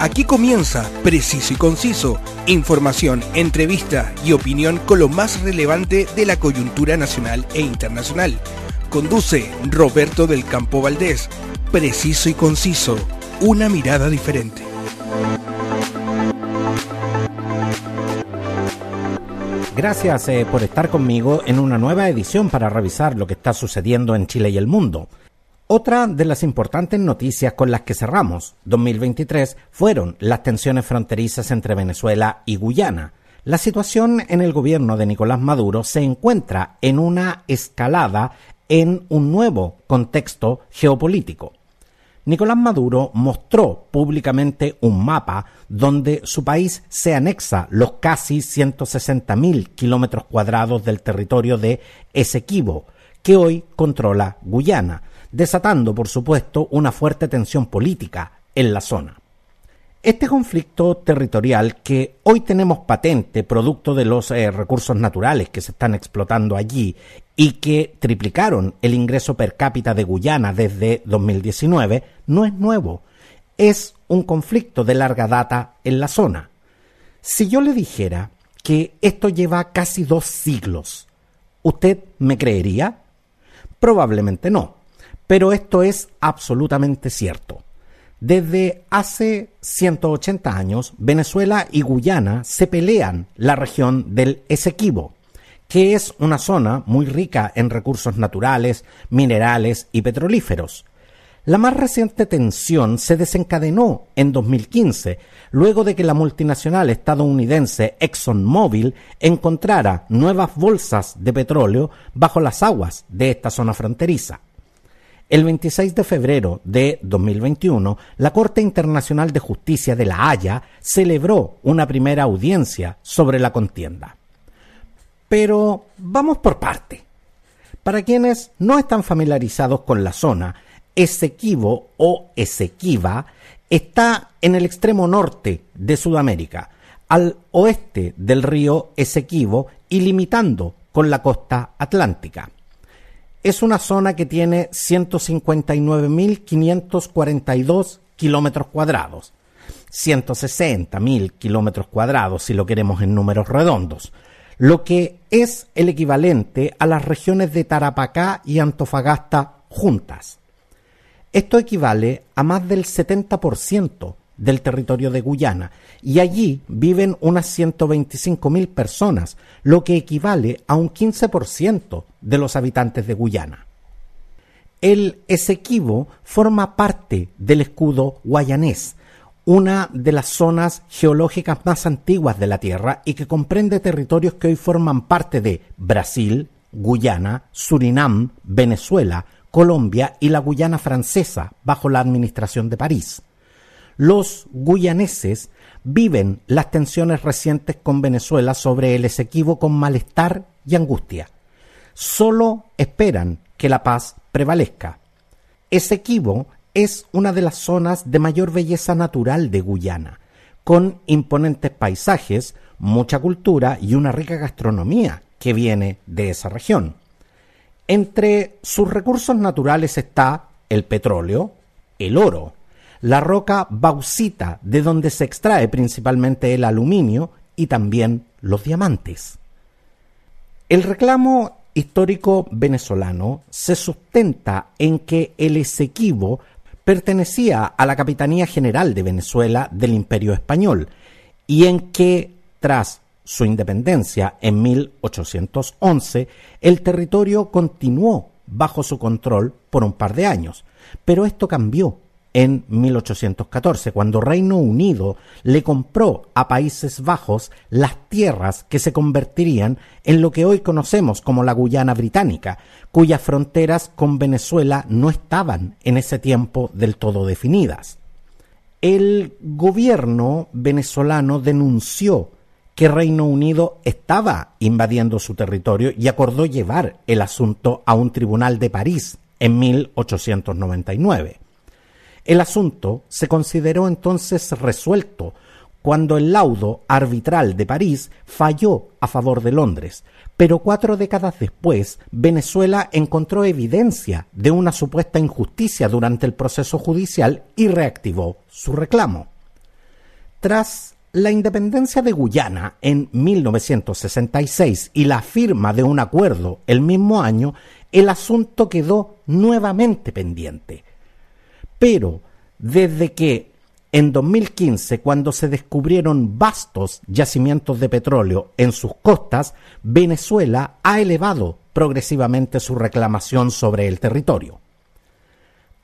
Aquí comienza Preciso y Conciso, información, entrevista y opinión con lo más relevante de la coyuntura nacional e internacional. Conduce Roberto del Campo Valdés. Preciso y Conciso, una mirada diferente. Gracias eh, por estar conmigo en una nueva edición para revisar lo que está sucediendo en Chile y el mundo. Otra de las importantes noticias con las que cerramos 2023 fueron las tensiones fronterizas entre Venezuela y Guyana. La situación en el gobierno de Nicolás Maduro se encuentra en una escalada en un nuevo contexto geopolítico. Nicolás Maduro mostró públicamente un mapa donde su país se anexa los casi 160.000 kilómetros cuadrados del territorio de Esequibo, que hoy controla Guyana, desatando, por supuesto, una fuerte tensión política en la zona. Este conflicto territorial que hoy tenemos patente, producto de los eh, recursos naturales que se están explotando allí y que triplicaron el ingreso per cápita de Guyana desde 2019, no es nuevo. Es un conflicto de larga data en la zona. Si yo le dijera que esto lleva casi dos siglos, ¿usted me creería? Probablemente no. Pero esto es absolutamente cierto. Desde hace 180 años, Venezuela y Guyana se pelean la región del Esequibo, que es una zona muy rica en recursos naturales, minerales y petrolíferos. La más reciente tensión se desencadenó en 2015, luego de que la multinacional estadounidense ExxonMobil encontrara nuevas bolsas de petróleo bajo las aguas de esta zona fronteriza. El 26 de febrero de 2021, la Corte Internacional de Justicia de La Haya celebró una primera audiencia sobre la contienda. Pero vamos por parte. Para quienes no están familiarizados con la zona, Esequibo o Esequiba está en el extremo norte de Sudamérica, al oeste del río Esequibo y limitando con la costa atlántica es una zona que tiene 159.542 kilómetros cuadrados, 160.000 kilómetros cuadrados si lo queremos en números redondos, lo que es el equivalente a las regiones de Tarapacá y Antofagasta juntas. Esto equivale a más del 70% del territorio de Guyana y allí viven unas 125.000 personas, lo que equivale a un 15% de los habitantes de Guyana. El Esequibo forma parte del escudo guayanés, una de las zonas geológicas más antiguas de la Tierra y que comprende territorios que hoy forman parte de Brasil, Guyana, Surinam, Venezuela, Colombia y la Guyana francesa bajo la administración de París los guyaneses viven las tensiones recientes con Venezuela sobre el Esequibo con malestar y angustia. Solo esperan que la paz prevalezca. Esequibo es una de las zonas de mayor belleza natural de Guyana, con imponentes paisajes, mucha cultura y una rica gastronomía que viene de esa región. Entre sus recursos naturales está el petróleo, el oro, la roca bauxita, de donde se extrae principalmente el aluminio y también los diamantes. El reclamo histórico venezolano se sustenta en que el Esequibo pertenecía a la Capitanía General de Venezuela del Imperio Español y en que, tras su independencia en 1811, el territorio continuó bajo su control por un par de años. Pero esto cambió en 1814, cuando Reino Unido le compró a Países Bajos las tierras que se convertirían en lo que hoy conocemos como la Guyana Británica, cuyas fronteras con Venezuela no estaban en ese tiempo del todo definidas. El gobierno venezolano denunció que Reino Unido estaba invadiendo su territorio y acordó llevar el asunto a un tribunal de París en 1899. El asunto se consideró entonces resuelto cuando el laudo arbitral de París falló a favor de Londres, pero cuatro décadas después Venezuela encontró evidencia de una supuesta injusticia durante el proceso judicial y reactivó su reclamo. Tras la independencia de Guyana en 1966 y la firma de un acuerdo el mismo año, el asunto quedó nuevamente pendiente. Pero desde que en 2015, cuando se descubrieron vastos yacimientos de petróleo en sus costas, Venezuela ha elevado progresivamente su reclamación sobre el territorio.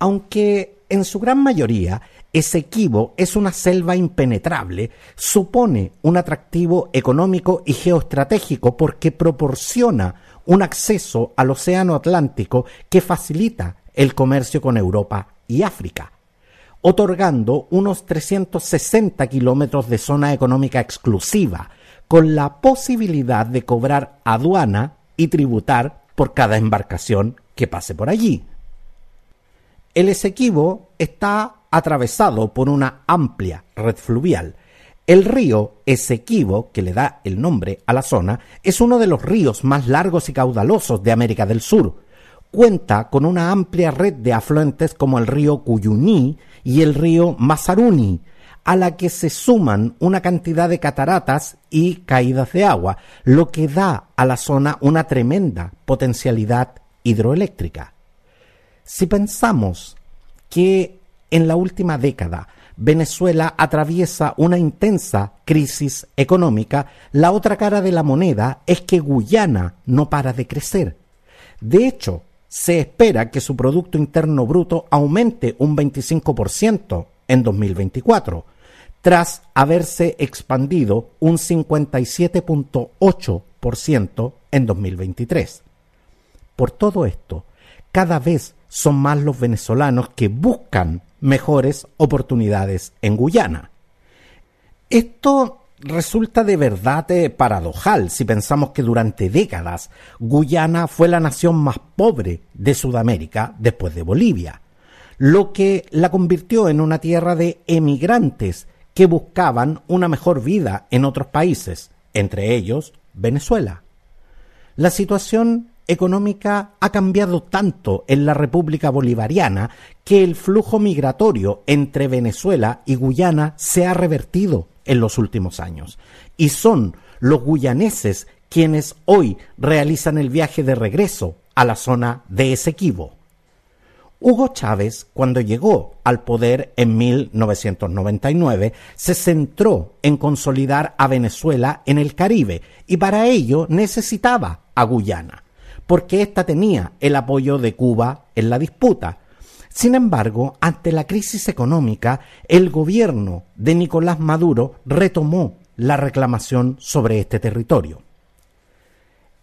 Aunque en su gran mayoría Esequibo es una selva impenetrable, supone un atractivo económico y geoestratégico porque proporciona un acceso al Océano Atlántico que facilita el comercio con Europa y África, otorgando unos 360 kilómetros de zona económica exclusiva, con la posibilidad de cobrar aduana y tributar por cada embarcación que pase por allí. El Esequibo está atravesado por una amplia red fluvial. El río Esequibo, que le da el nombre a la zona, es uno de los ríos más largos y caudalosos de América del Sur. Cuenta con una amplia red de afluentes como el río Cuyuní y el río Mazaruni, a la que se suman una cantidad de cataratas y caídas de agua, lo que da a la zona una tremenda potencialidad hidroeléctrica. Si pensamos que en la última década Venezuela atraviesa una intensa crisis económica, la otra cara de la moneda es que Guyana no para de crecer. De hecho, se espera que su Producto Interno Bruto aumente un 25% en 2024, tras haberse expandido un 57.8% en 2023. Por todo esto, cada vez son más los venezolanos que buscan mejores oportunidades en Guyana. Esto resulta de verdad eh, paradojal si pensamos que durante décadas Guyana fue la nación más pobre de Sudamérica después de Bolivia, lo que la convirtió en una tierra de emigrantes que buscaban una mejor vida en otros países, entre ellos Venezuela. La situación económica ha cambiado tanto en la República Bolivariana que el flujo migratorio entre Venezuela y Guyana se ha revertido en los últimos años. Y son los guyaneses quienes hoy realizan el viaje de regreso a la zona de Esequibo. Hugo Chávez, cuando llegó al poder en 1999, se centró en consolidar a Venezuela en el Caribe y para ello necesitaba a Guyana porque ésta tenía el apoyo de Cuba en la disputa. Sin embargo, ante la crisis económica, el gobierno de Nicolás Maduro retomó la reclamación sobre este territorio.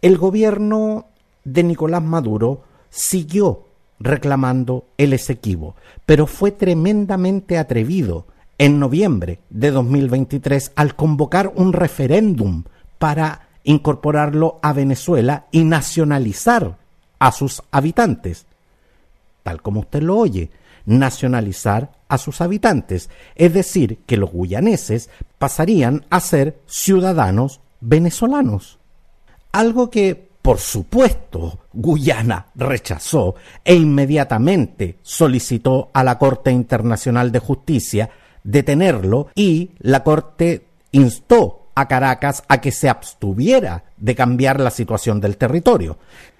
El gobierno de Nicolás Maduro siguió reclamando el Esequibo, pero fue tremendamente atrevido en noviembre de 2023 al convocar un referéndum para incorporarlo a Venezuela y nacionalizar a sus habitantes. Tal como usted lo oye, nacionalizar a sus habitantes, es decir, que los guyaneses pasarían a ser ciudadanos venezolanos. Algo que, por supuesto, Guyana rechazó e inmediatamente solicitó a la Corte Internacional de Justicia detenerlo y la Corte instó a Caracas a que se abstuviera de cambiar la situación del territorio.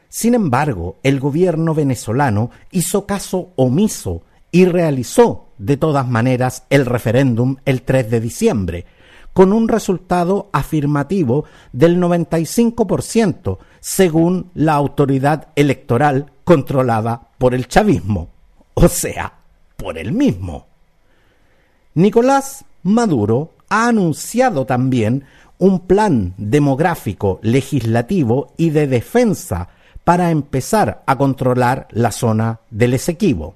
Sin embargo, el gobierno venezolano hizo caso omiso y realizó de todas maneras el referéndum el 3 de diciembre, con un resultado afirmativo del 95%, según la autoridad electoral controlada por el chavismo, o sea, por el mismo. Nicolás Maduro ha anunciado también un plan demográfico, legislativo y de defensa para empezar a controlar la zona del Esequibo.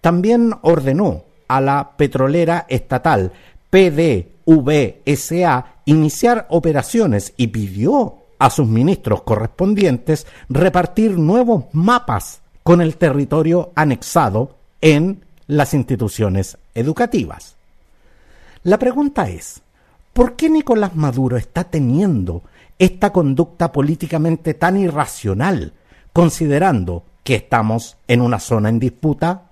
También ordenó a la petrolera estatal PDVSA iniciar operaciones y pidió a sus ministros correspondientes repartir nuevos mapas con el territorio anexado en las instituciones educativas. La pregunta es, ¿por qué Nicolás Maduro está teniendo esta conducta políticamente tan irracional, considerando que estamos en una zona en disputa?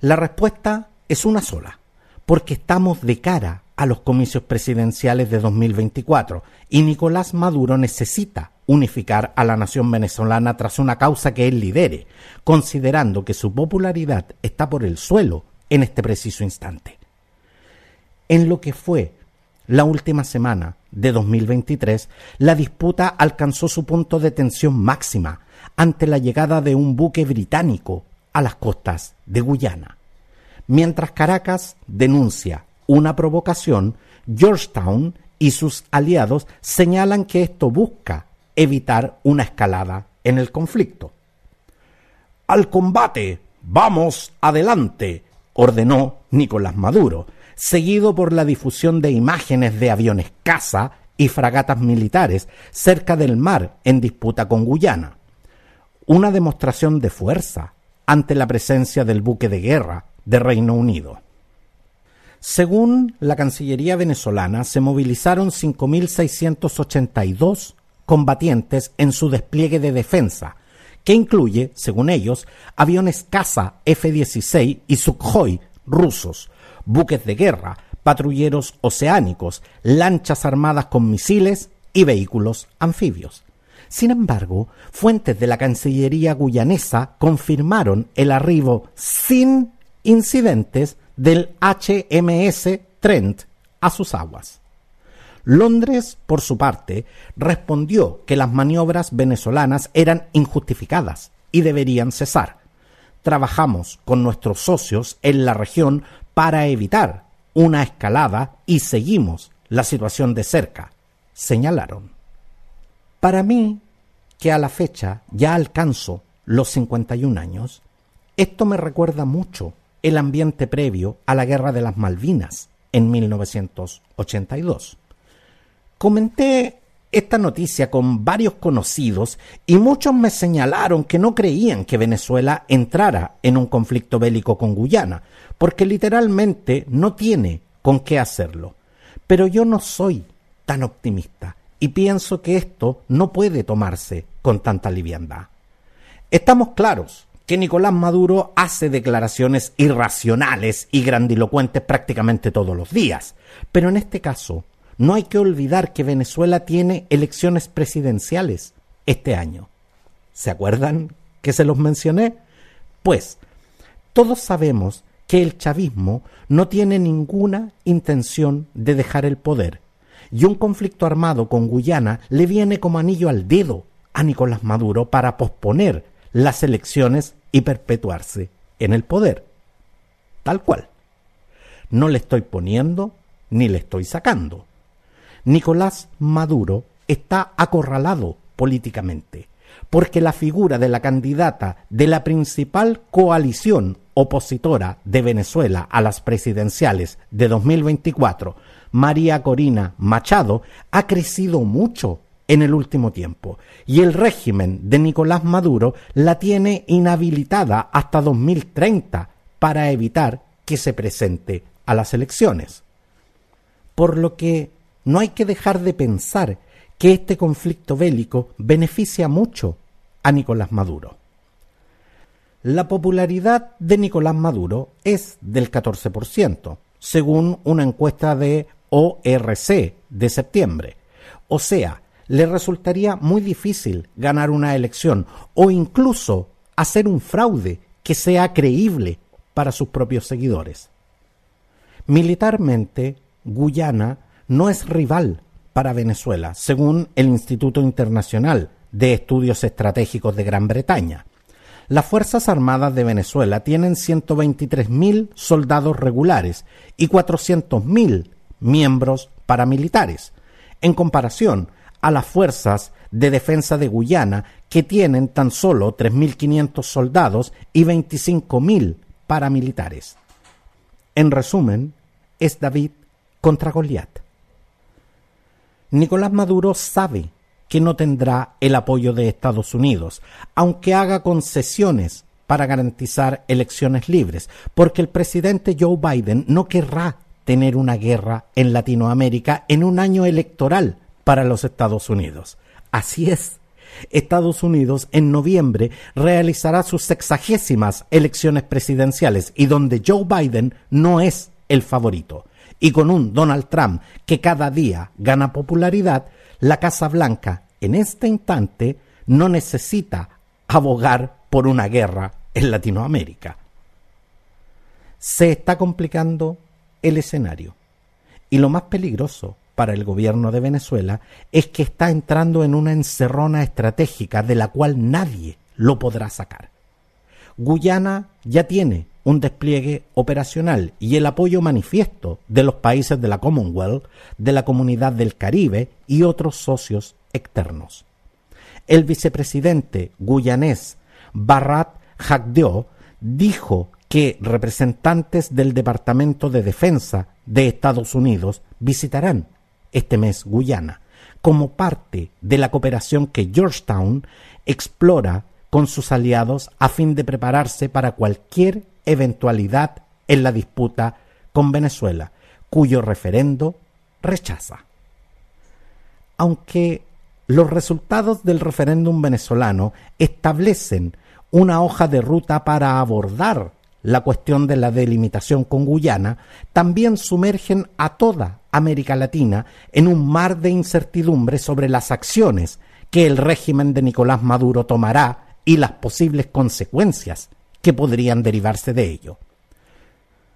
La respuesta es una sola, porque estamos de cara a los comicios presidenciales de 2024 y Nicolás Maduro necesita unificar a la nación venezolana tras una causa que él lidere, considerando que su popularidad está por el suelo en este preciso instante. En lo que fue la última semana de 2023, la disputa alcanzó su punto de tensión máxima ante la llegada de un buque británico a las costas de Guyana. Mientras Caracas denuncia una provocación, Georgetown y sus aliados señalan que esto busca evitar una escalada en el conflicto. Al combate, vamos adelante, ordenó Nicolás Maduro, seguido por la difusión de imágenes de aviones caza y fragatas militares cerca del mar en disputa con Guyana. Una demostración de fuerza ante la presencia del buque de guerra de Reino Unido. Según la Cancillería venezolana, se movilizaron 5.682 combatientes en su despliegue de defensa, que incluye, según ellos, aviones caza F-16 y Sukhoi rusos, buques de guerra, patrulleros oceánicos, lanchas armadas con misiles y vehículos anfibios. Sin embargo, fuentes de la Cancillería guyanesa confirmaron el arribo sin incidentes del HMS Trent a sus aguas. Londres, por su parte, respondió que las maniobras venezolanas eran injustificadas y deberían cesar. Trabajamos con nuestros socios en la región para evitar una escalada y seguimos la situación de cerca, señalaron. Para mí, que a la fecha ya alcanzo los 51 años, esto me recuerda mucho el ambiente previo a la Guerra de las Malvinas en 1982. Comenté esta noticia con varios conocidos y muchos me señalaron que no creían que Venezuela entrara en un conflicto bélico con Guyana, porque literalmente no tiene con qué hacerlo. Pero yo no soy tan optimista y pienso que esto no puede tomarse con tanta liviandad. Estamos claros que Nicolás Maduro hace declaraciones irracionales y grandilocuentes prácticamente todos los días, pero en este caso no hay que olvidar que Venezuela tiene elecciones presidenciales este año. ¿Se acuerdan que se los mencioné? Pues todos sabemos que el chavismo no tiene ninguna intención de dejar el poder y un conflicto armado con Guyana le viene como anillo al dedo a Nicolás Maduro para posponer las elecciones y perpetuarse en el poder. Tal cual. No le estoy poniendo ni le estoy sacando. Nicolás Maduro está acorralado políticamente, porque la figura de la candidata de la principal coalición opositora de Venezuela a las presidenciales de 2024, María Corina Machado, ha crecido mucho en el último tiempo y el régimen de Nicolás Maduro la tiene inhabilitada hasta 2030 para evitar que se presente a las elecciones. Por lo que no hay que dejar de pensar que este conflicto bélico beneficia mucho a Nicolás Maduro. La popularidad de Nicolás Maduro es del 14%, según una encuesta de ORC de septiembre. O sea, le resultaría muy difícil ganar una elección o incluso hacer un fraude que sea creíble para sus propios seguidores. Militarmente, Guyana no es rival para Venezuela, según el Instituto Internacional de Estudios Estratégicos de Gran Bretaña. Las Fuerzas Armadas de Venezuela tienen 123.000 soldados regulares y 400.000 miembros paramilitares, en comparación a las fuerzas de defensa de Guyana, que tienen tan solo 3.500 soldados y 25.000 paramilitares. En resumen, es David contra Goliat. Nicolás Maduro sabe que no tendrá el apoyo de Estados Unidos, aunque haga concesiones para garantizar elecciones libres, porque el presidente Joe Biden no querrá tener una guerra en Latinoamérica en un año electoral para los Estados Unidos. Así es. Estados Unidos en noviembre realizará sus sexagésimas elecciones presidenciales y donde Joe Biden no es el favorito. Y con un Donald Trump que cada día gana popularidad, la Casa Blanca en este instante no necesita abogar por una guerra en Latinoamérica. Se está complicando el escenario. Y lo más peligroso para el gobierno de Venezuela es que está entrando en una encerrona estratégica de la cual nadie lo podrá sacar. Guyana ya tiene un despliegue operacional y el apoyo manifiesto de los países de la Commonwealth, de la Comunidad del Caribe y otros socios externos. El vicepresidente guyanés Barrat Hagdeo dijo que representantes del Departamento de Defensa de Estados Unidos visitarán este mes Guyana como parte de la cooperación que Georgetown explora con sus aliados a fin de prepararse para cualquier eventualidad en la disputa con Venezuela, cuyo referendo rechaza. Aunque los resultados del referéndum venezolano establecen una hoja de ruta para abordar la cuestión de la delimitación con Guyana, también sumergen a toda América Latina en un mar de incertidumbre sobre las acciones que el régimen de Nicolás Maduro tomará y las posibles consecuencias que podrían derivarse de ello.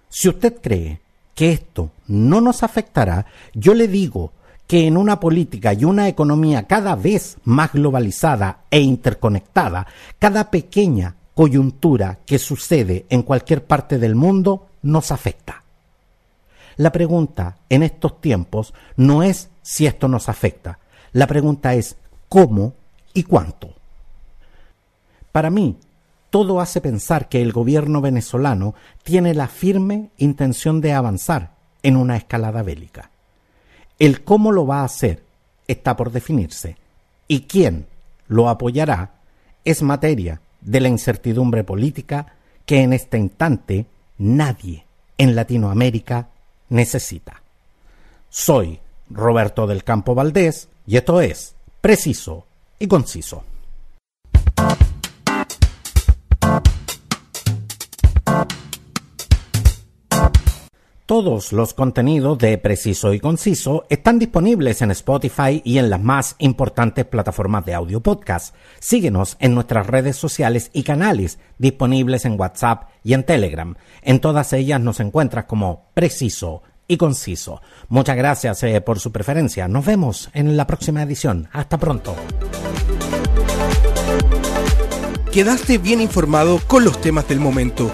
Si usted cree que esto no nos afectará, yo le digo que en una política y una economía cada vez más globalizada e interconectada, cada pequeña coyuntura que sucede en cualquier parte del mundo nos afecta. La pregunta en estos tiempos no es si esto nos afecta, la pregunta es cómo y cuánto. Para mí, todo hace pensar que el gobierno venezolano tiene la firme intención de avanzar en una escalada bélica. El cómo lo va a hacer está por definirse y quién lo apoyará es materia de la incertidumbre política que en este instante nadie en Latinoamérica necesita. Soy Roberto del Campo Valdés y esto es Preciso y Conciso. Todos los contenidos de Preciso y Conciso están disponibles en Spotify y en las más importantes plataformas de audio podcast. Síguenos en nuestras redes sociales y canales disponibles en WhatsApp y en Telegram. En todas ellas nos encuentras como Preciso y Conciso. Muchas gracias eh, por su preferencia. Nos vemos en la próxima edición. Hasta pronto. Quedaste bien informado con los temas del momento